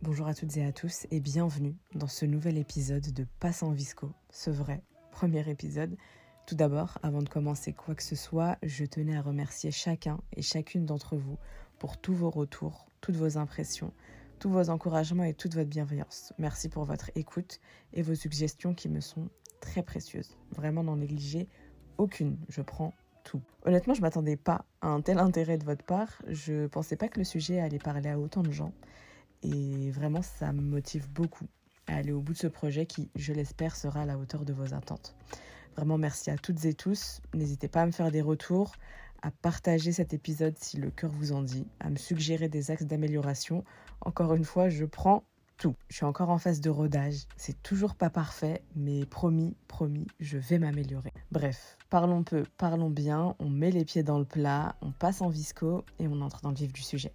Bonjour à toutes et à tous et bienvenue dans ce nouvel épisode de Passe Visco, ce vrai premier épisode. Tout d'abord, avant de commencer quoi que ce soit, je tenais à remercier chacun et chacune d'entre vous pour tous vos retours, toutes vos impressions, tous vos encouragements et toute votre bienveillance. Merci pour votre écoute et vos suggestions qui me sont très précieuses. Vraiment n'en négligez aucune, je prends tout. Honnêtement, je m'attendais pas à un tel intérêt de votre part. Je pensais pas que le sujet allait parler à autant de gens. Et vraiment, ça me motive beaucoup à aller au bout de ce projet qui, je l'espère, sera à la hauteur de vos attentes. Vraiment, merci à toutes et tous. N'hésitez pas à me faire des retours, à partager cet épisode si le cœur vous en dit, à me suggérer des axes d'amélioration. Encore une fois, je prends tout. Je suis encore en phase de rodage. C'est toujours pas parfait, mais promis, promis, je vais m'améliorer. Bref, parlons peu, parlons bien, on met les pieds dans le plat, on passe en visco et on entre dans le vif du sujet.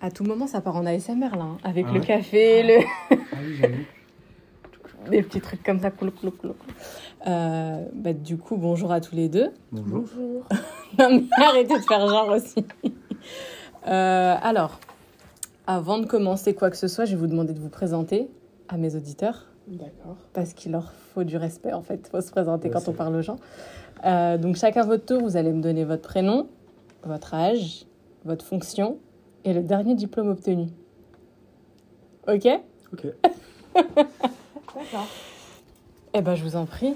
À tout moment, ça part en ASMR là, hein, avec Ah le café, le... Ah oui. des petits trucs comme ça. clou, clou, clou. Euh, bah, du coup, bonjour à tous les deux. Bonjour. Bonjour. non, mais arrêtez de faire genre aussi. Euh, alors, avant de commencer quoi que ce soit, je vais vous demander de vous présenter à mes auditeurs. D'accord. Parce qu'il leur faut du respect, en fait. Il faut se présenter quand on parle aux gens. Euh, donc, chacun votre tour, vous allez me donner votre prénom, votre âge, votre fonction et le dernier diplôme obtenu. Ok? Ok. D'accord. Eh ben, je vous en prie.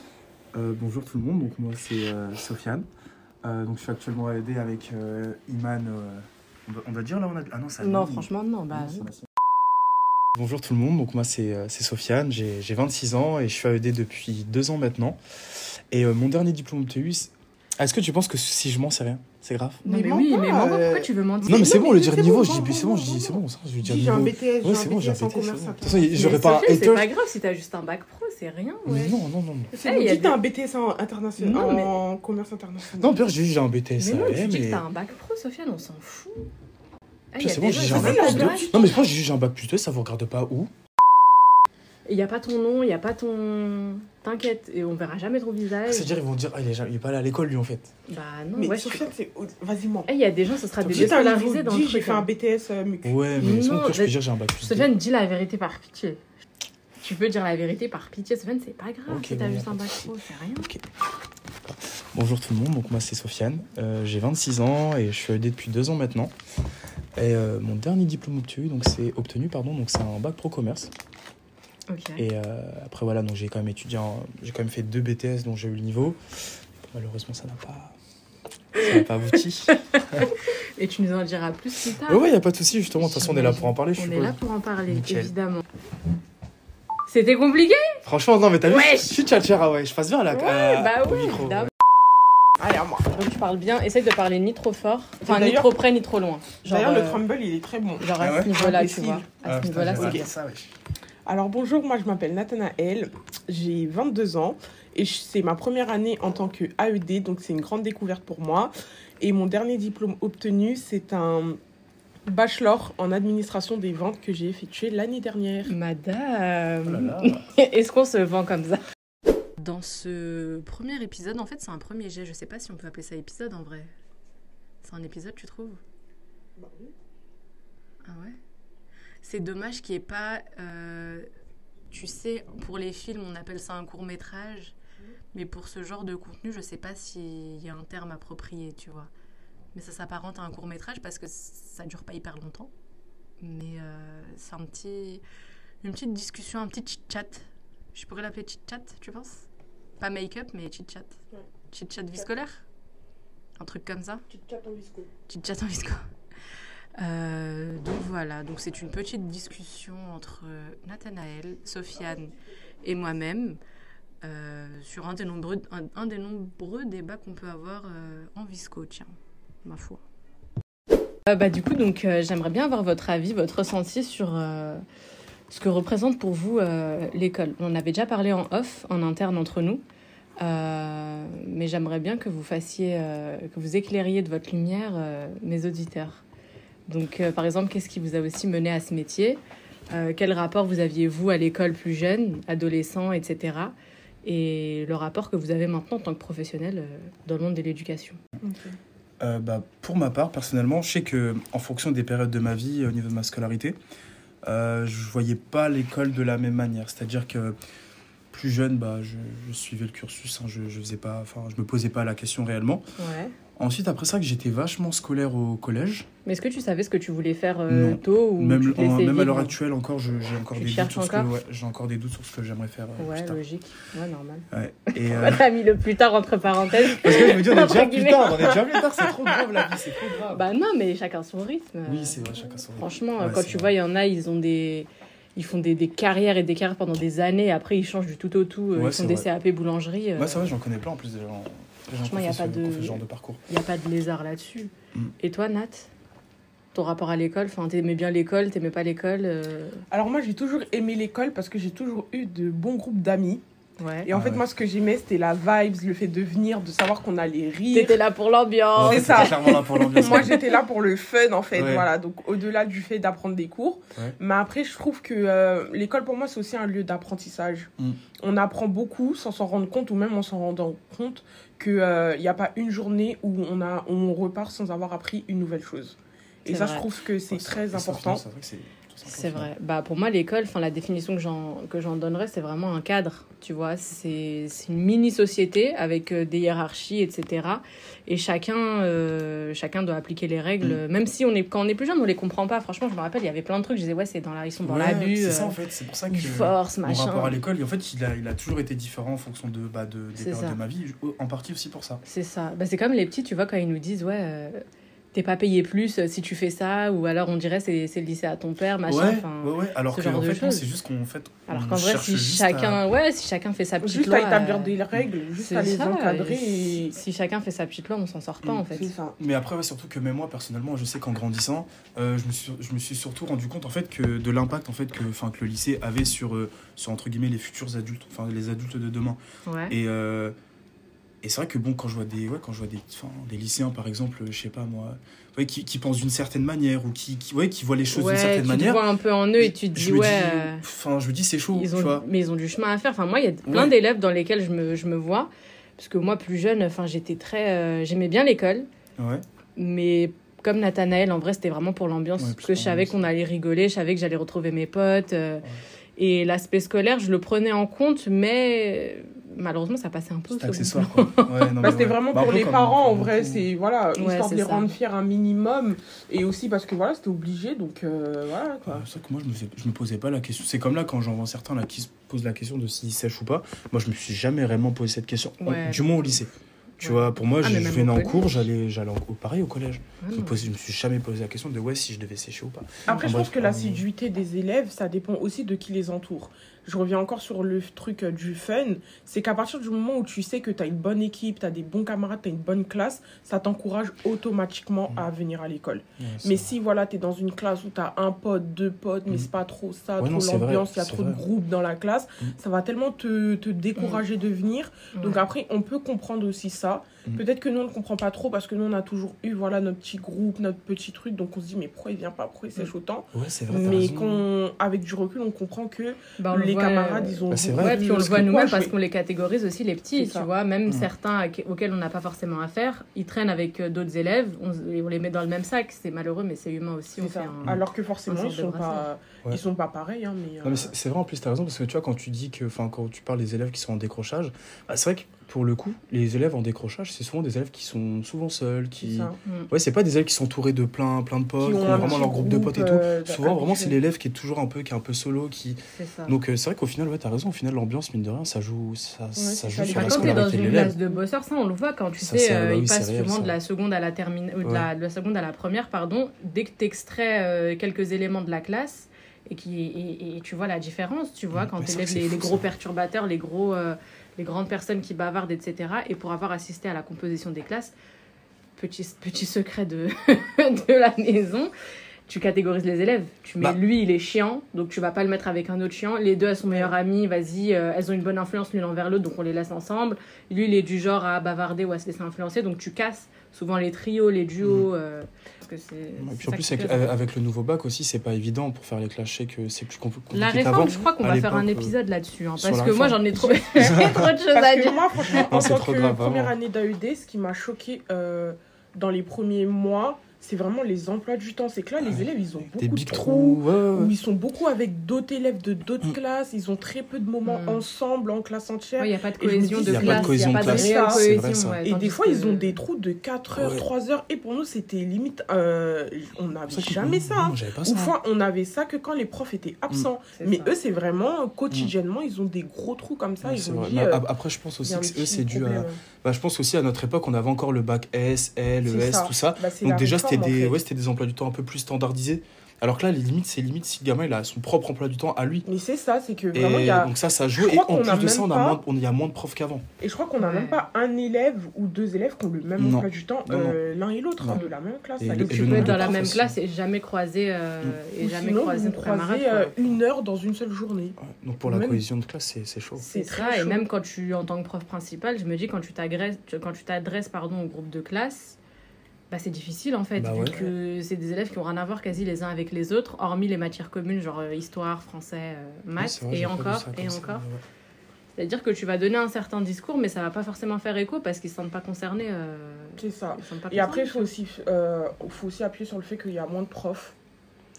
Euh, bonjour tout le monde, donc moi c'est euh, Sofiane. Euh, donc je suis actuellement à aider avec euh, Iman. euh, on, doit, on doit dire là on a. Ah non, ça. Non, franchement, non. Bah, Non. Bonjour tout le monde, donc moi c'est c'est Sofiane, j'ai j'ai 26 ans et je suis à ED depuis deux ans maintenant. Et euh, mon dernier diplôme c'est- est-ce que tu penses que si je mens c'est rien C'est grave? Non, Mais mais, oui, pas, mais euh, pourquoi tu veux mentir? Non mais c'est bon, mais le dire niveau, bon, je dis c'est bon, bon, je dis bon, c'est bon, ça, je vais dire Dis, j'ai un. BTS, Ouais, c'est bon, j'ai un BTS. De toute façon, j'aurais pas. C'est pas grave si t'as juste un bac pro, c'est rien. Mais non, non, non. non. C'est Eh, bon, dis, t'as un BTS en international, Non, mais- en commerce international. Non, pire, j'ai dit j'ai un BTS. Mais non, tu dis que mais- t'as un bac pro, Sofiane, on s'en fout. A c'est bon, j'ai un bac foutent, plus ils 2. ont pas Non, mais je pense que j'ai j'ai un bac plus 2, ça vous regarde pas où? Il n'y a pas ton nom, il n'y a pas ton. T'inquiète, et on verra jamais ton visage. C'est-à-dire, ils vont dire, ah, il est jamais- il est pas allé à l'école, lui, en fait. Bah non, Mais ouais, je Sofiane, c'est. Vas-y, mens. Eh, il y a des gens, ce sera des un déscolarisés dans le 10, j'ai truc. fait un hein. BTS euh, MUC. Ouais, mais c'est Non, bon, que je peux dire, j'ai un bac plus 2. Sofiane, dis la vérité par pitié. Tu peux dire la vérité par pitié, Sofiane, c'est pas grave si t'as juste un bac pro, c'est rien. Ok. Bonjour tout le monde, donc moi c'est Sofiane, Euh, j'ai 26 ans et je suis aidé depuis deux ans maintenant. Et euh, mon dernier diplôme obtenu, donc c'est obtenu pardon, donc c'est un bac pro commerce. Et euh, après voilà, donc j'ai quand même étudié, en- j'ai quand même fait deux BTS dont j'ai eu le niveau. Malheureusement ça n'a pas, ça n'a pas abouti. Et tu nous en diras plus plus tard. ouais ouais, y a pas de souci justement. De toute façon on est là pour en parler. Je On est suppose. là pour en parler, Nickel. évidemment. C'était compliqué Franchement non mais t'as vu, je suis tchatchera ouais, je passe vers la Ouais, à- bah au oui, micro. évidemment. Allez, à moi. Donc tu parles bien, essaye de parler ni trop fort, enfin ni trop près ni trop loin. Genre, D'ailleurs, le euh, crumble, il est très bon. genre Ah à ouais ce niveau-là, tu vois. À Ah, ce niveau-là, c'est bien. ça, wesh. Alors, bonjour, moi, je m'appelle Nathanaël. J'ai 22 ans et c'est ma première année en tant que AED, donc c'est une grande découverte pour moi. Et mon dernier diplôme obtenu, c'est un bachelor en administration des ventes que j'ai effectué l'année dernière. Oh Madame, là. est-ce qu'on se vend comme ça? Dans ce premier épisode, en fait, c'est un premier jet. Je sais pas si on peut appeler ça épisode en vrai. C'est un épisode, tu trouves? Ah ouais? C'est dommage qu'il n'y ait pas. euh, tu sais, pour les films, on appelle ça un court métrage. Mais pour ce genre de contenu, je sais pas s'il y a un terme approprié, tu vois. Mais ça s'apparente à un court métrage parce que ça dure pas hyper longtemps. Mais euh, c'est un petit, une petite discussion, un petit chit-chat. Je pourrais l'appeler chit-chat, tu penses? Pas make-up, mais chit-chat. Ouais. Chit-chat vie scolaire Un truc comme ça? Chattes en visco. Chit-chat en visco. Euh, donc voilà, donc c'est une petite discussion entre Nathanaël, Sofiane et moi-même euh, sur un des nombreux, un, des nombreux débats qu'on peut avoir euh, en visco, tiens, ma foi. Euh, bah, du coup, donc euh, j'aimerais bien avoir votre avis, votre ressenti sur euh, ce que représente pour vous euh, l'école. On avait déjà parlé en off, en interne entre nous. Euh, mais j'aimerais bien que vous fassiez, euh, que vous éclairiez de votre lumière euh, mes auditeurs. Donc, euh, par exemple, qu'est-ce qui vous a aussi mené à ce métier? Euh, Quel rapport vous aviez, vous, à l'école plus jeune, adolescent, etc. Et le rapport que vous avez maintenant en tant que professionnel euh, dans le monde de l'éducation? Euh, bah, pour ma part, personnellement, je sais que en fonction des périodes de ma vie, au niveau de ma scolarité, euh, je voyais pas l'école de la même manière. C'est-à-dire que plus jeune, bah, je, je suivais le cursus, hein, je, je faisais pas, enfin, je me posais pas la question réellement. Ouais. Ensuite, après ça, que j'étais vachement scolaire au collège. Mais est-ce que tu savais ce que tu voulais faire euh, Non. tôt ou Même, tu en- même à l'heure actuelle, encore, j'ai encore des doutes sur ce que, encore ouais, j'ai encore des doutes sur ce que j'aimerais faire euh, Ouais, plus tard. logique. Ouais, normal. Ouais. Et, euh, t'as mis le plus tard entre parenthèses. parce que je me dis, on est déjà plus tard, on est déjà plus tard, c'est trop grave la vie, c'est trop grave. Bah non, mais chacun son rythme. oui, c'est vrai, chacun son rythme. Franchement, Ouais, quand tu vrai. vois, il y en a, ils ont des. Ils font des, des carrières et des carrières pendant des années. Après, ils changent du tout au tout. euh, Ouais, ils font des vrai. CAP boulangerie. euh, Ouais, c'est vrai, j'en connais plein en plus des Franchement, y a qui ont pas de- genre de parcours. Il n'y a pas de lézard là-dessus. Mm. Et toi, Nat? Ton rapport à l'école Enfin, t'aimais bien l'école, t'aimais pas l'école euh, Alors moi j'ai toujours aimé l'école parce que j'ai toujours eu de bons groupes d'amis. Ouais. Et en Ah fait ouais. moi ce que j'aimais c'était la vibes, le fait de venir, de savoir qu'on allait rire. T'étais là pour l'ambiance. c'est ça. là pour. Moi j'étais là pour le fun en fait, Ouais. voilà. Donc au-delà du fait d'apprendre des cours. Ouais. Mais après je trouve que euh, l'école pour moi c'est aussi un lieu d'apprentissage. Mm. On apprend beaucoup sans s'en rendre compte ou même en s'en rendant compte qu'il n'y a pas une journée où on, a, où on repart sans avoir appris une nouvelle chose. Et ça vrai. je trouve que c'est très et ça, important. C'est vrai. Bah, pour moi, l'école, enfin, la définition que j'en, que j'en donnerais, c'est vraiment un cadre. Tu vois, c'est, c'est une mini-société avec euh, des hiérarchies, etc. Et chacun, euh, chacun doit appliquer les règles. Mm. Même si on est, quand on est plus jeune, on les comprend pas. Franchement, je me rappelle, il y avait plein de trucs. Je disais, ouais, c'est dans la, ils sont dans Ouais, l'abus. C'est euh, ça en fait, c'est pour ça que mon machin. rapport à l'école, en fait, il a, il a toujours été différent en fonction de, bah, de, des périodes ça. de ma vie, en partie aussi pour ça. C'est ça. Bah, c'est comme les petits, tu vois, quand ils nous disent, ouais, euh, t'es pas payé plus euh, si tu fais ça, ou alors on dirait c'est, c'est le lycée à ton père, machin. ouais, enfin, ouais, ouais, alors ce que genre en de fait, non, choses. c'est juste qu'on fait, Alors on qu'en vrai, si juste à- chacun, ouais, si chacun fait sa petite Juste loi, à établir euh, des règles, juste à les ça, encadrer et et... Si chacun fait sa petite loi, on s'en sort pas Mm, en fait. Ça. Mais après, ouais, surtout que même moi, personnellement, je sais qu'en grandissant, euh, je, me suis, je me suis surtout rendu compte en fait que de l'impact en fait que, enfin, que le lycée avait sur, euh, sur entre guillemets les futurs adultes, enfin les adultes de demain. Ouais. Et, euh, et c'est vrai que bon, quand je vois des, ouais, quand je vois des, des lycéens par exemple, je sais pas moi, ouais, qui, qui pensent d'une certaine manière ou qui, qui, ouais, qui voient les choses ouais, d'une certaine tu manière, te vois un peu en eux et tu te dis, ouais, euh, enfin, je me dis c'est chaud, ils tu vois. mais ils ont du chemin à faire. Enfin, moi, il y a plein d'élèves dans lesquels je me, je me vois. Parce que moi, plus jeune, enfin, j'étais très. euh, J'aimais bien l'école, Ouais. mais comme Nathanaël, en vrai, c'était vraiment pour l'ambiance. Parce que je savais qu'on allait rigoler, je savais que j'allais retrouver mes potes. euh, Et l'aspect scolaire, je le prenais en compte, mais malheureusement, ça passait un peu C'est accessoire quoi. Ouais, non, Bah, mais c'était ouais. vraiment Bah, pour les parents, en vrai, beaucoup. c'est voilà, Ouais, histoire c'est de les ça. rendre fiers un minimum, et aussi parce que voilà, c'était obligé, donc euh, voilà Ouais, quoi. C'est vrai que moi, je me, je me posais pas la question. C'est comme là, quand j'en vois certains là, qui se posent la question de s'ils sèchent ou pas. Moi, je me suis jamais réellement posé cette question. Ouais. Du moins au lycée. Tu Ouais. vois, pour moi, Ah, je, je venais en cours, j'allais j'allais en cours. Pareil au collège. Ah Je, me posais- je me suis jamais posé la question de ouais, si je devais sécher ou pas. Après, je Enfin, pense bref, que euh, l'assiduité des élèves, ça dépend aussi de qui les entoure. Je reviens encore sur le truc euh, du fun. C'est qu'à partir du moment où tu sais que tu as une bonne équipe, tu as des bons camarades, tu as une bonne classe, ça t'encourage automatiquement Mm. à venir à l'école. Mais vrai. si voilà, tu es dans une classe où tu as un pote, deux potes, mais Mm. c'est pas trop ça, Ouais, trop l'ambiance, il y a trop de groupes dans la classe, Mm. ça va tellement te, te décourager de venir. Donc après, on peut comprendre aussi ça. Mm. Peut-être que nous, on ne comprend pas trop parce que nous, on a toujours eu voilà, notre petit groupe, notre petit truc. Donc on se dit, mais pourquoi il vient pas? Pourquoi il sèche autant? Ouais, vrai. Mais qu'on, avec du recul, on comprend que Bah, on le les voit, camarades, ils ont. Bah, c'est vrai. Ouais, puis on le voit nous-mêmes parce qu'on les catégorise aussi, les petits, tu vois. Même Mm. certains auxquels on n'a pas forcément affaire, ils traînent avec euh, d'autres élèves, on, les met dans le même sac. C'est malheureux, mais c'est humain aussi. c'est On ça. fait un... Alors que forcément, ils sont pas, Ouais. ils sont pas pareils. Hein, mais, euh, c'est vrai en plus, t'as raison, parce que tu vois, quand tu dis que, enfin, quand tu parles des élèves qui sont en décrochage, bah, c'est vrai que pour le coup, les élèves en décrochage, c'est souvent des élèves qui sont souvent seuls, qui. Mm. Ouais, c'est pas des élèves qui sont entourés de plein, plein de potes, qui ont vraiment leur groupe de potes et tout. euh, Souvent, vraiment, c'est l'élève qui est toujours un peu, qui est un peu solo, qui. Ça. Donc, euh, c'est vrai qu'au final, ouais, t'as raison, au final, l'ambiance, mine de rien, ça joue, ça, joue sur Bah, la vacances, quand t'es dans scolarité de une l'élève. classe de bosseurs, ça on le voit quand tu Ça, sais, euh, bah oui, ils passent souvent de la seconde à la termine, ou de, de la seconde à la première, pardon. Dès que t'extrais euh, quelques éléments de la classe et qui et, et tu vois la différence, tu vois, Mm. quand c'est t'élèves les, les gros perturbateurs, les gros, les grandes personnes qui bavardent, etc. Et pour avoir assisté à la composition des classes, petit petit secret de de la maison. tu catégorises les élèves. Tu mets Bah. lui, il est chiant, donc tu vas pas le mettre avec un autre chiant. Les deux, elles sont meilleures amies, vas-y, euh, elles ont une bonne influence l'une envers l'autre, donc on les laisse ensemble. Lui, il est du genre à bavarder ou à se laisser influencer, donc tu casses souvent les trios, les duos. euh, parce que c'est. Et c'est puis en plus, qui avec, le nouveau bac aussi, c'est pas évident pour faire les. Je sais que c'est plus compl- compliqué La qu'avant. réforme, je crois qu'on À va faire un euh, épisode là-dessus, hein, parce que moi j'en ai trop, trop de choses à dire. moi, franchement, en Non, c'est tant trop que grave, première vraiment. année d'AED, ce qui m'a choqué euh, dans les premiers mois, c'est vraiment les emplois du temps. C'est que là, les élèves, ils ont beaucoup Des de big trous. trous. ouais, ouais, Où ouais. ils sont beaucoup avec d'autres élèves de d'autres Mm. classes, ils ont très peu de moments Mm. ensemble en classe entière. Il n'y a pas de cohésion de y a pas de classe, il n'y cohésion a de pas de classe, cohésion. ça. ouais, Et des fois, que- ils ont des trous de 4 heures, Ouais. 3 heures. Et pour nous, c'était limite. euh, on n'avait jamais ça. hein. Fois, on avait ça que quand les profs étaient absents. C'est Mais ça. eux, c'est vraiment quotidiennement, ils ont des gros trous comme ça. Ouais, ils ont dit. Euh, ap- Après, je pense aussi que eux, c'est dû à. Bah, je pense aussi à notre époque, on avait encore le bac S, L, ES, ça. tout ça. Bah, Donc déjà, c'était des, ouais, c'était des emplois du temps un peu plus standardisés. Alors que là, les limites, c'est limite si le gamin il a son propre emploi du temps à lui. Mais c'est ça, c'est que Et vraiment, il y a. donc ça, ça je joue. Et en plus de ça, on a moins, on- il y a moins de profs qu'avant. Et je crois qu'on n'a Ouais. même pas un élève ou deux élèves qui ont le même Non. emploi du temps, euh, l'un et l'autre, hein, de la même classe. Et et Tu peux être dans la même aussi. classe et jamais croiser euh, et Ou jamais sinon, croiser quoi. euh, une heure dans une seule journée. Ouais. Donc pour la Même- cohésion de classe, c'est c'est chaud. C'est ça, très et même quand tu, en tant que prof principal, je me dis quand tu quand t'adresses pardon au groupe de classe, bah c'est difficile en fait, Bah vu ouais. que c'est des élèves qui ont rien à voir quasi les uns avec les autres, hormis les matières communes genre euh, histoire, français, euh, maths, vrai, et encore, et encore. ouais. C'est-à-dire que tu vas donner un certain discours, mais ça va pas forcément faire écho parce qu'ils se sentent pas concernés. euh, C'est ça. ils se pas Et après, il faut aussi, euh, faut aussi appuyer sur le fait qu'il y a moins de profs.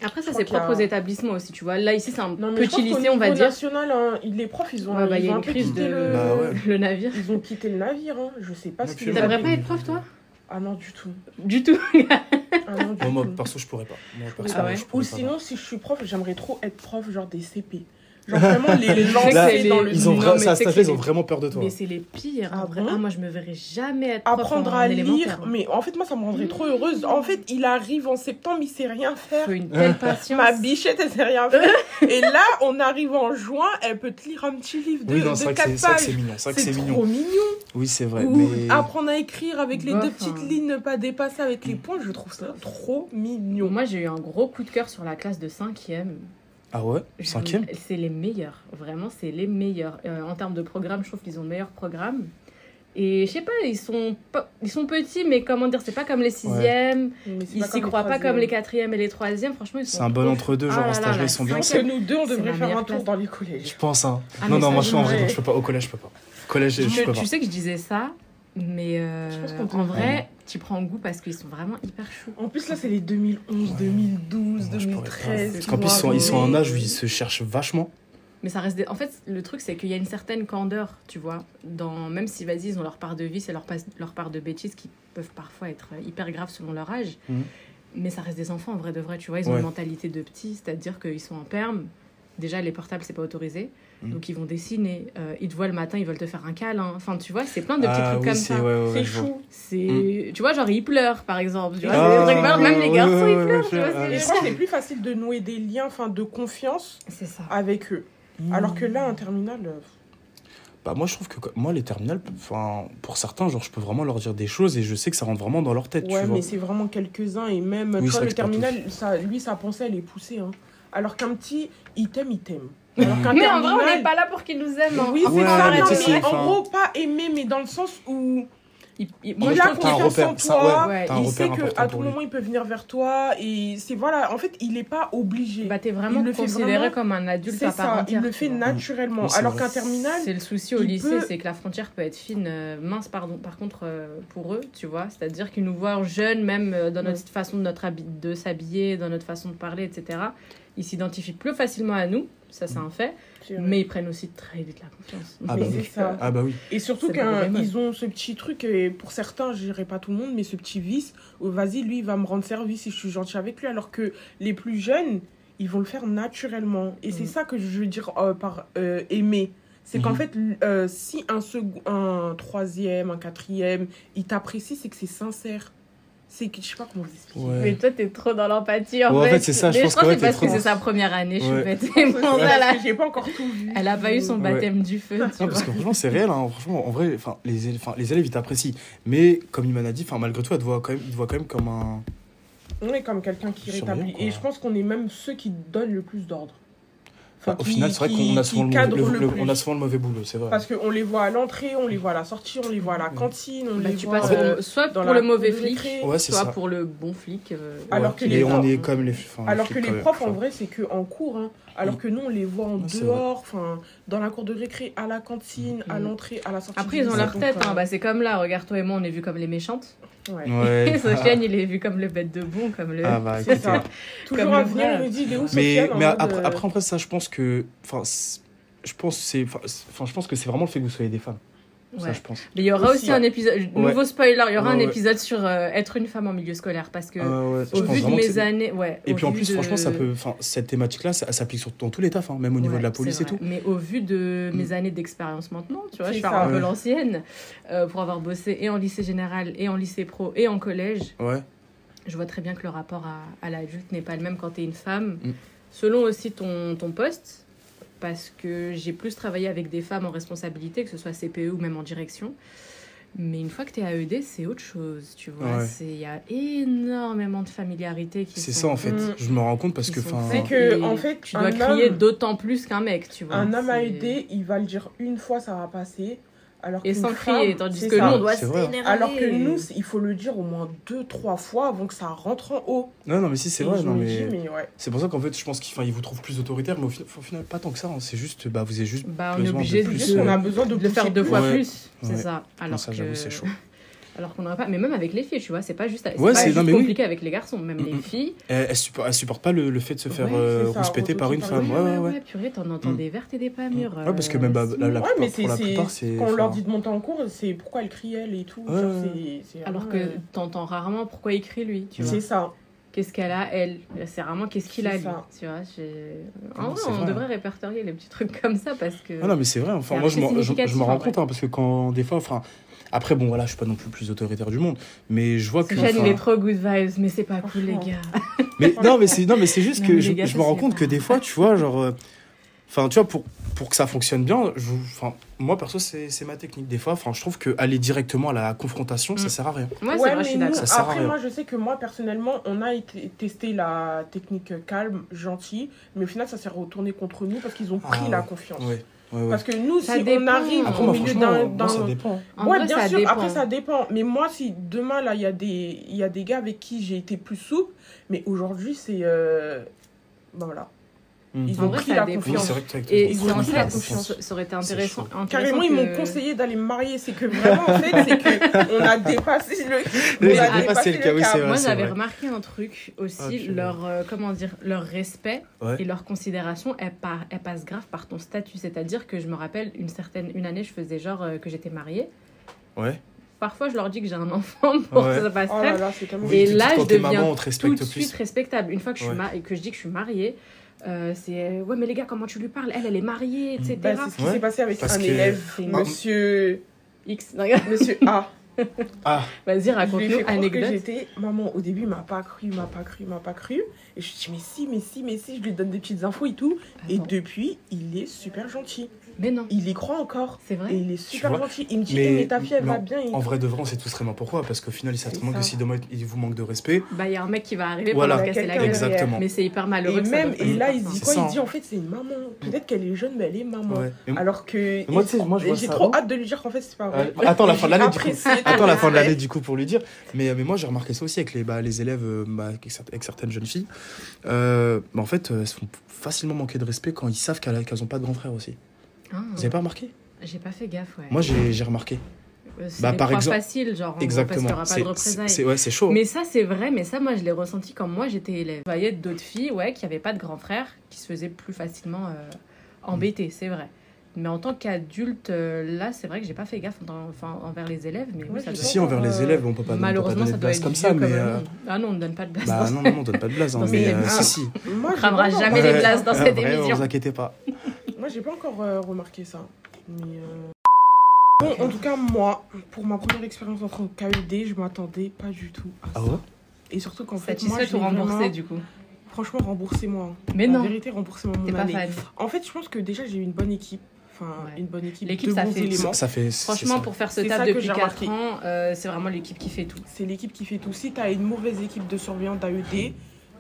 Après, ça c'est y a- propre aux établissements aussi, tu vois. Là ici c'est un Non, petit lycée, on va dire. national, hein, les profs, ils ont, Ouais, bah, il y ils a ont une crise de le... Bah ouais. le navire. Ils ont quitté le navire, hein. je sais pas Ouais, ce qu'ils T'aimerais pas être prof, toi? Ah non, du tout. Du tout. Ah non, du Moi, moi, tout. perso, je pourrais pas. Moi, Ah perso, ouais. je Ou pas. sinon, si je suis prof, j'aimerais trop être prof, genre des CP. Genre vraiment les lancer Là, dans le Ils ont, Non, ça, ça fait, ils ont vraiment peur de toi. Mais c'est les pires. Ah bon Ah, moi, je me verrais jamais être apprendre en à lire. Mais en fait, moi, ça me rendrait trop heureuse. En fait, il arrive en septembre, il sait rien faire. Faut une telle patience. Ma bichette, elle sait rien faire. Et là, on arrive en juin, elle peut te lire un petit livre de, Oui, non, de c'est vrai que 4 c'est- c'est vrai que pages. c'est mignon. C'est trop mignon. mignon. Oui, c'est vrai. Ou Mais apprendre à écrire avec les deux petites hein. lignes, ne pas dépasser avec les points, je trouve ça trop mignon. Moi, j'ai eu un gros coup de cœur sur la classe de 5e. Ah ouais Cinquième C'est les meilleurs. Vraiment, c'est les meilleurs. Euh, en termes de programme, je trouve qu'ils ont le meilleur programme. Et je sais pas, ils sont, pas- ils sont petits, mais comment dire, c'est pas comme les sixièmes. C'est Ils s'y croient pas comme les quatrièmes et les troisièmes. Franchement, ils sont. C'est un bon entre-deux, Ah genre là en là, stage, ils sont bien. Je pense cinquième. que nous deux, on devrait faire un tour dans les collèges. Je pense, hein. Ah, non, non, moi, je, en vrai, j'aimerais. je peux pas. Au collège, je peux pas. Collège, je, Je- peux pas. tu sais que je disais ça, mais euh, Je pense qu'on en vrai, tu prends goût parce qu'ils sont vraiment hyper choux. En plus, là, c'est les 2011, 2012, Moi, je pourrais pas. 2013. Parce qu'en plus, ils sont, ils sont en âge où ils se cherchent vachement. Mais ça reste. des- En fait, le truc, c'est qu'il y a une certaine candeur, tu vois. Dans... Même si, vas-y, ils ont leur part de vie, c'est leur, pas- leur part de bêtises qui peuvent parfois être hyper graves selon leur âge. Mhm. Mais ça reste des enfants, en vrai de vrai, tu vois. Ils ont Ouais. une mentalité de petits, c'est-à-dire qu'ils sont en perme. Déjà, les portables, c'est pas autorisé. Mhm. Donc, ils vont dessiner. Euh, ils te voient le matin, ils veulent te faire un câlin. Enfin, tu vois, c'est plein de petits Ah trucs oui, comme c'est ça. ouais, ouais, C'est chou. C'est, tu vois, genre ils pleurent par exemple. Tu vois, Ah, trucs même les garçons ouais, ils pleurent. tu vois, c'est ouais. Et les je crois que c'est plus facile de nouer des liens, enfin, de confiance C'est ça. avec eux. Alors que là, un terminal, euh, Bah, moi, je trouve que moi, les terminales, enfin, pour certains, genre, je peux vraiment leur dire des choses et je sais que ça rentre vraiment dans leur tête. ouais, tu vois. mais c'est vraiment quelques-uns. Et même, Oui, vrai le terminal, ça, lui, sa pensée, elle est poussée. Hein. Alors qu'un petit, il t'aime, il t'aime. Alors qu'un Mais en vrai, on n'est pas là pour qu'ils nous aiment. hein. Oui, En c'est Ouais, ça. mais mais en gros, pas aimer, mais dans le sens où Il- a qu'il- confiance repère, en ça, toi. ouais, un il sait qu'à tout lui. moment, il peut venir vers toi. Et c'est voilà, en fait, il n'est pas obligé. bah, t'es vraiment Il le considéré vraiment- comme un adulte à part ça, entière. il le fait naturellement. Oui, Alors qu'un terminal, C'est le souci au lycée, peut- c'est que la frontière peut être fine, euh, mince, pardon. Par contre, euh, pour eux, tu vois, c'est-à-dire qu'ils nous voient jeunes, même euh, dans notre façon de, notre habi- de s'habiller, dans notre façon de parler, etc. Ils s'identifient plus facilement à nous, ça c'est un fait, mais ils prennent aussi très vite la confiance. Ah bah c'est oui. ça. Ah, bah oui. Et surtout qu'ils ont ce petit truc, et pour certains, je dirais pas tout le monde, mais ce petit vice, où vas-y, lui, il va me rendre service si je suis gentil avec lui, alors que les plus jeunes, ils vont le faire naturellement. Et c'est Mm. ça que je veux dire euh, par euh, aimer. C'est qu'en Mhm. fait, euh, si un, second, un troisième, un quatrième, il t'apprécie, c'est que c'est sincère. C'est que, je sais pas comment vous expliquer. Ouais. Mais toi, t'es trop dans l'empathie en Ouais, en fait. fait, c'est ça, je Mais pense crois que ouais, c'est parce que c'est sa première année, Parce là. que j'ai pas encore tout vu. Elle a pas eu son Ouais. baptême du feu. tu Non, vois. parce que franchement, c'est réel. Hein. Franchement, en vrai, enfin, les, élèves, enfin, les élèves, ils t'apprécient. Mais comme Iman a dit, enfin, malgré tout, elle te voit quand même, ils te voient quand même comme un, On est comme quelqu'un qui rétablit. Et je pense qu'on est même ceux qui donnent le plus d'ordre. Enfin, Bah, au qui- final, c'est vrai qu'on a souvent le, on a souvent le mauvais boulot, c'est vrai. Parce qu'on les voit à l'entrée, on les voit à la sortie, on les voit à la cantine, on Bah, les tu voit passes euh, pour- soit dans pour le mauvais flic. Ouais, soit ça. pour le bon flic. euh, Alors Ouais. que les on est comme les. enfin, les Alors flics, que les profs, en vrai, c'est que en cours. hein. Alors Mm. que nous, on les voit en Ouais, dehors, enfin, dans la cour de récré, à la cantine, à Mm. l'entrée, à la sortie. Après, ils ont leur tête. euh, hein. Bah, c'est comme là, regarde toi et moi, on est vus comme les méchantes. Ouais. Ouais. Sofiane, il est vu comme le bête de bon, comme le. Ah bah C'est écoutez. ça. Toujours Comme à venir, il nous dit, il est où Mais, Sofiane mais après, euh, après, en fait, ça, je pense que. Enfin, je pense c'est- enfin, je pense que c'est vraiment le fait que vous soyez des femmes. Ça, Ouais. je pense. Mais il y aura Aussi, aussi ouais. un épisode, nouveau spoiler, il y aura Ouais, un ouais. épisode sur euh, être une femme en milieu scolaire parce que Ah ouais, au vu de mes années, ouais. Et puis en plus, de- franchement, ça peut. Enfin, cette thématique-là, ça, ça s'applique sur dans tous les tafs, hein, même au niveau Ouais, de la police et tout. Mais au vu de Mm. mes années d'expérience maintenant, tu vois, je suis ça. un peu Ouais. l'ancienne, euh, pour avoir bossé et en lycée général, et en lycée pro, et en collège, Ouais. je vois très bien que le rapport à, à l'adulte n'est pas le même quand tu es une femme, Mm. selon aussi ton, ton poste, parce que j'ai plus travaillé avec des femmes en responsabilité, que ce soit CPE ou même en direction. Mais une fois que tu es AED, c'est autre chose, tu vois. Ouais. C'est- Il y a énormément de familiarité qui C'est sont- ça en fait. Je me rends compte parce que. C'est que, en fait, tu dois crier d'autant plus qu'un mec, tu vois. Un homme à C'est- aider, il va le dire une fois, ça va passer. Alors Et sans femme, crier, tandis que ça. nous, on doit s'énerver. Alors que nous, il faut le dire au moins deux, trois fois avant que ça rentre en haut. Non, non, mais si, c'est vrai. Non, mais. dis, mais ouais. C'est pour ça qu'en fait, je pense qu'il enfin, il vous trouve plus autoritaire, mais au final, au final, pas tant que ça. hein. C'est juste, bah, vous avez juste. Bah, on besoin de obligé de, plus, Juste qu'on euh, a besoin de, de le faire deux fois Ouais. plus, c'est Ouais. ça. Alors Non, ça, que... j'avoue, c'est chaud. Alors qu'on n'aurait pas. Mais même avec les filles, tu vois, c'est pas juste, c'est Ouais, pas juste oui. compliqué avec les garçons. Même les filles. Elle, elle, supporte, elle supporte pas le, le fait de se faire Ouais, euh, ça, rouspéter par une femme. Ouais, ouais, ouais. purée, t'en entends Mm. des vertes et des pas mûres. Ouais, parce que euh, même bah, la, la Ouais, plupart- pour la plupart, c'est. quand on leur dit de monter en cours, c'est pourquoi elle crie elle et tout. Ouais, ouais, Alors que euh, t'entends rarement pourquoi il crie lui, tu vois. c'est ça. Qu'est-ce qu'elle a, elle? C'est vraiment qu'est-ce qu'il a, lui. Tu vois, Ah En non, vrai, on vrai. devrait répertorier les petits trucs comme ça parce que. Ah non, mais c'est vrai. Enfin, moi, je me en rends compte, hein, parce que quand des fois, enfin. Après, bon, voilà, je suis pas non plus le plus autoritaire du monde, mais je vois que. Sofiane, il enfin, est trop good vibes, mais c'est pas cool, les gars. Mais non, mais c'est non, mais c'est juste Non, que je, gars, je me rends compte pas- que des fois, tu vois, genre, euh, enfin, tu vois, pour pour que ça fonctionne bien, je, enfin, moi perso, c'est c'est ma technique. Des fois, enfin, je trouve que aller directement à la confrontation, ça Mm. sert à rien. Moi, c'est ouais, vrai, mais je suis nous, d'accord. Ça sert à après, moi, je sais que moi, personnellement, on a été testé la technique calme, gentille, mais au final, ça s'est retourné contre nous parce qu'ils ont pris Ah, la ouais. confiance. Ouais, ouais, ouais. Parce que nous, Ça si dépend. on arrive Après, au moi, milieu d'un. moi, ça dépend. En ouais, vrai, bien ça sûr, dépend. après ça dépend. Mais moi, si demain, là, il y, a des- il y a des gars avec qui j'ai été plus souple, mais aujourd'hui, c'est. euh, Ben voilà. Ils ont pris la confiance. Et Ils ont pris la ça, confiance. ça aurait été intéressant. Carrément, ils m'ont conseillé d'aller me marier. C'est que vraiment, en fait, c'est qu'on a dépassé le. On a dépassé le cas, oui, cap. c'est vrai. Moi, j'avais remarqué un truc aussi, Ah, leur, euh, comment dire, leur respect Ouais. et leur considération, elle, par- elle passe grave par ton statut. C'est-à-dire que je me rappelle, une certaine une année, je faisais genre euh, que j'étais mariée. Ouais. Parfois, je leur dis que j'ai un enfant pour Ouais. que ça passe Oh là. Oui, Et là, je deviens maman, on te tout de suite respectable. Une fois que je, suis Ouais. ma- que je dis que je suis mariée, euh, c'est ouais, mais les gars, comment tu lui parles? Elle, elle est mariée, etc. Bah, c'est ce qui Ouais. s'est passé avec Parce un que- élève, monsieur, X. Non, regarde. monsieur A. Ah, Vas-y, raconte-nous anecdote. j'étais maman. Au début, il m'a pas cru, il m'a pas cru, il m'a pas cru. Et je lui dis, mais si, mais si, mais si, je lui donne des petites infos et tout. Et Attends. depuis, il est super gentil. Mais non, Il y croit encore. c'est Et vrai. il est super gentil. Il me dit, mais Eh, mais ta fille, elle va bien. et en vrai de vrai, on sait tous vraiment pourquoi. Parce qu'au final, ils savent tellement que si demain il vous manque de respect, Bah, il y a un mec qui va arriver Voilà. pour leur casser la gueule. exactement. Mais c'est hyper malheureux. Et que même, et là, il dit quoi? Ça. Il dit, en fait, c'est une maman. Peut-être qu'elle est jeune, mais elle est maman. Ouais. Et- Alors que. Moi, et- tu sais, moi, et j'ai trop hâte de lui dire qu'en fait, c'est pas vrai. Euh, attends la fin de l'année du coup. Attends la fin de l'année du coup pour lui dire. Mais, mais moi j'ai remarqué ça aussi avec les, bah, les élèves, euh, bah, avec, cer- avec certaines jeunes filles. Euh, bah, en fait, euh, elles se font facilement manquer de respect quand ils savent qu'elles qu'elles ont pas de grand frère aussi. Ah, Vous avez pas remarqué J'ai pas fait gaffe, ouais. Moi j'ai j'ai remarqué. Euh, c'est bah, par exemple- faciles, genre, Exactement. parce qu'il y aura pas C'est- de représailles. c'est ouais, c'est chaud. Mais ça, c'est vrai, mais ça, moi, je l'ai ressenti quand moi, j'étais élève. Je voyais d'autres filles, ouais, qui n'avaient pas de grand frère, qui se faisaient plus facilement euh, embêter, c'est vrai. Mais en tant qu'adulte, euh, là, c'est vrai que j'ai pas fait gaffe en- enfin, envers les élèves. Mais oui, ça Si, si, envers les Euh, élèves, on peut pas, on peut pas Malheureusement, donner ça de être comme ça, mais. euh. Ah non, on ne donne pas de place. Bah non, non, on donne pas de blase. Hein, mais euh, émission. si, si. On cramera encore- jamais les places dans cette émission. vous inquiétez pas. Moi, j'ai pas encore euh, remarqué ça. Mais euh, Bon, en tout cas, moi, pour ma première expérience en tant qu'AED, je m'attendais pas du tout à ça. Ah ouais? Et surtout qu'en fait, moi, ou remboursé, vraiment- du coup? Franchement, remboursez-moi. Mais La non, vérité, remboursez-moi mon pas année. fan. En fait, je pense que déjà, j'ai eu une bonne équipe. enfin Ouais. une bonne équipe, L'équipe, ça fait-. Ça, ça fait. Franchement, ça. pour faire ce taf que depuis j'ai 4 remarqué. ans, euh, c'est vraiment l'équipe qui fait tout. C'est l'équipe qui fait tout. Si tu as une mauvaise équipe de surveillants d'AED,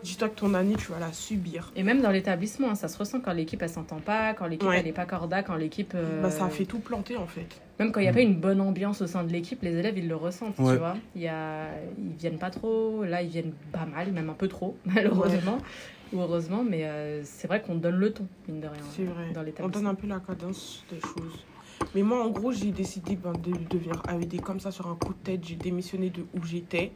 dis-toi que ton année, tu vas la subir. Et même dans l'établissement, hein, ça se ressent quand l'équipe elle s'entend pas, quand l'équipe Ouais. elle est pas corda, quand l'équipe. euh, Bah, ça a fait tout planter en fait. Même quand il n'y a Mm. pas une bonne ambiance au sein de l'équipe, les élèves ils le ressentent, Ouais. tu vois. Il y a... Ils viennent pas trop, là ils viennent pas mal, même un peu trop, malheureusement. Ou heureusement, mais euh, c'est vrai qu'on donne le ton, mine de rien. C'est vrai. Dans On donne un peu la cadence des choses. Mais moi, en gros, j'ai décidé ben, de devenir AED comme ça sur un coup de tête. J'ai démissionné de où j'étais.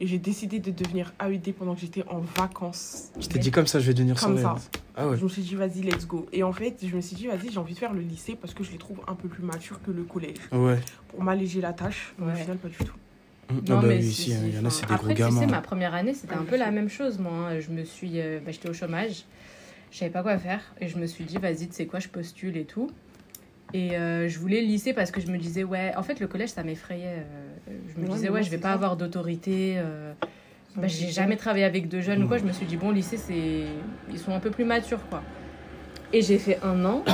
Et j'ai décidé de devenir AED pendant que j'étais en vacances. Je t'ai dit comme ça, je vais devenir Comme ça. Ah ouais. Je me suis dit, vas-y, let's go. Et en fait, je me suis dit, vas-y, j'ai envie de faire le lycée parce que je les trouve un peu plus matures que le collège. Ouais. Pour m'alléger la tâche, mais Ouais. au final, pas du tout. Non, Non, bah mais oui, si, si, il y en a, c'est des Après, gros tu sais, gamins. ma première année, c'était Ouais, un peu la même chose, moi. hein. Je me suis... euh, bah, J'étais au chômage. Je savais pas quoi faire. Et je me suis dit, vas-y, tu sais quoi, je postule et tout. Et euh, je voulais le lycée parce que je me disais, ouais... En fait, le collège, ça m'effrayait. euh, Je me Ouais, disais, ouais, je vais pas ça. avoir d'autorité. euh, bah, j'ai jamais travaillé avec de jeunes ou quoi. Je me suis dit, bon, lycée, c'est... Ils sont un peu plus matures, quoi. Et j'ai fait un an.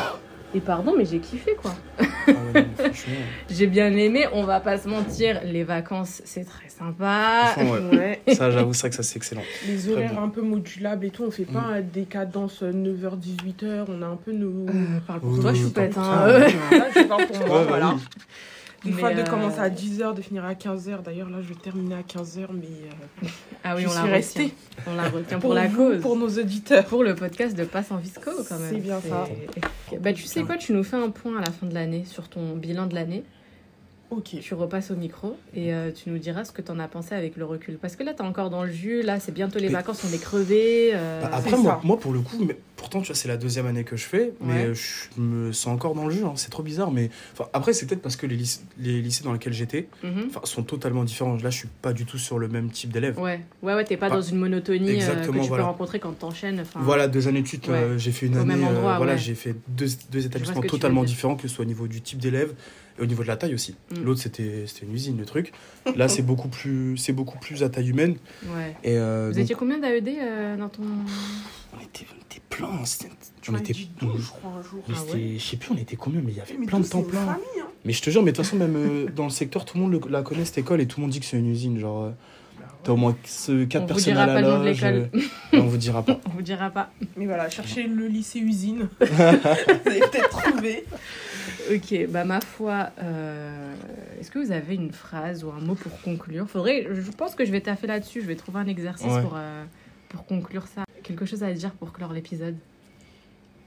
Et pardon, mais j'ai kiffé, quoi. Ah ouais, non, franchement. J'ai bien aimé, on va pas se mentir. Les vacances, c'est très sympa. Franchement, ouais. Ouais. Ça, j'avoue, c'est vrai que ça, c'est excellent. Les horaires bon. un peu modulables et tout, on fait pas euh, des cadences 9h-18h, on a un peu nos. Euh, parle pour Oui, toi, oui, choupette. parle Hein. pour euh. Là, je parle pour moi, Ouais, bah voilà. Des Mais, fois, de euh, commencer à 10h, de finir à 15h. D'ailleurs, là, je vais terminer à 15h, mais euh, Ah oui, je on la suis retient. restée. On la retient pour, la vous, cause. Pour nos auditeurs. Pour le podcast de Passe en Visco, quand même. C'est bien ça. Bah, tu sais quoi, tu nous fais un point à la fin de l'année sur ton bilan de l'année. Ok. Tu repasses au micro et euh, tu nous diras ce que t'en as pensé avec le recul. Parce que là, t'es encore dans le jus. Là, c'est bientôt les Mais- vacances, on est crevés. euh, Bah, après, moi, moi, pour le coup, mais, pourtant, tu vois, c'est la deuxième année que je fais, mais Ouais. je me sens encore dans le jeu. hein, c'est trop bizarre. Mais enfin, après, c'est peut-être parce que les, lycées- les lycées dans lesquels j'étais enfin, sont totalement différents. Là, je suis pas du tout sur le même type d'élève. Ouais, ouais, ouais, t'es pas Pas- dans une monotonie euh, que tu voilà. peux rencontrer quand t'enchaînes. Voilà, deux années de suite, Ouais. euh, j'ai fait une Au année. même euh, endroit, voilà, j'ai fait deux, deux établissements totalement différents, que ce soit au niveau du type d'élève et au niveau de la taille aussi. Mm. L'autre, c'était une usine, le truc. Là, c'est beaucoup plus, c'est beaucoup plus à taille humaine. Ouais. Et euh, Vous donc, étiez combien d'AED dans ton. on était, on était plein. C'était- Tu On était, dit 12, je crois, un jour. mais Ah je sais plus, on était combien, mais il y avait Mais plein de temps plein. famille, hein. Mais je te jure, mais de toute façon, même euh, dans le secteur, tout le monde le- la connaît cette école et tout le monde dit que c'est une usine. Genre, euh, t'as au moins ce- quatre On vous personnes dira à la pas le nom de loge. l'école. euh, on vous dira pas. On vous dira pas. Mais voilà, cherchez le lycée usine. Vous allez peut-être trouver. Ok, bah ma foi, euh, est-ce que vous avez une phrase ou un mot pour conclure? Faudrait, je pense que je vais taffer là-dessus. Je vais trouver un exercice Ouais. pour euh, pour conclure ça. Quelque chose à dire pour clore l'épisode?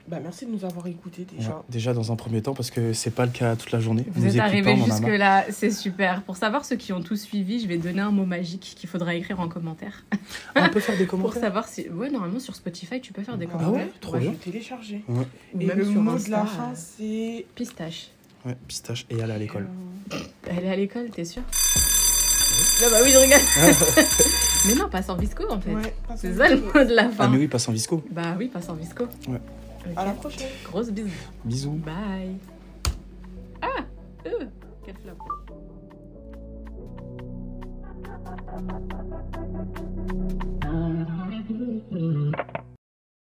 Bah, merci de nous avoir écoutés déjà. Ouais, déjà, dans un premier temps, parce que c'est pas le cas toute la journée. Vous êtes arrivés marre. jusque-là, c'est super. Pour savoir ceux qui ont tout suivi, je vais donner un mot magique qu'il faudra écrire en commentaire. Ah, on peut faire des Pour commentaires. savoir si. Ouais, normalement sur Spotify, tu peux faire des Ah commentaires. ouais Trop Bah, bien. Télécharger. Ouais. Et même le sur mot Insta, de la euh, fin, c'est. Pistache. Ouais, pistache et aller à l'école. Elle est à l'école, t'es sûr? Ah bah oui, je rigole. Mais non, pas sans visco en fait. C'est ça le mot de la fin. Ah, mais oui, pas sans visco. Bah oui, pas sans visco. Ouais. À la prochaine. Grosse bise. Bisous. Bye. Ah euh, Quel flop.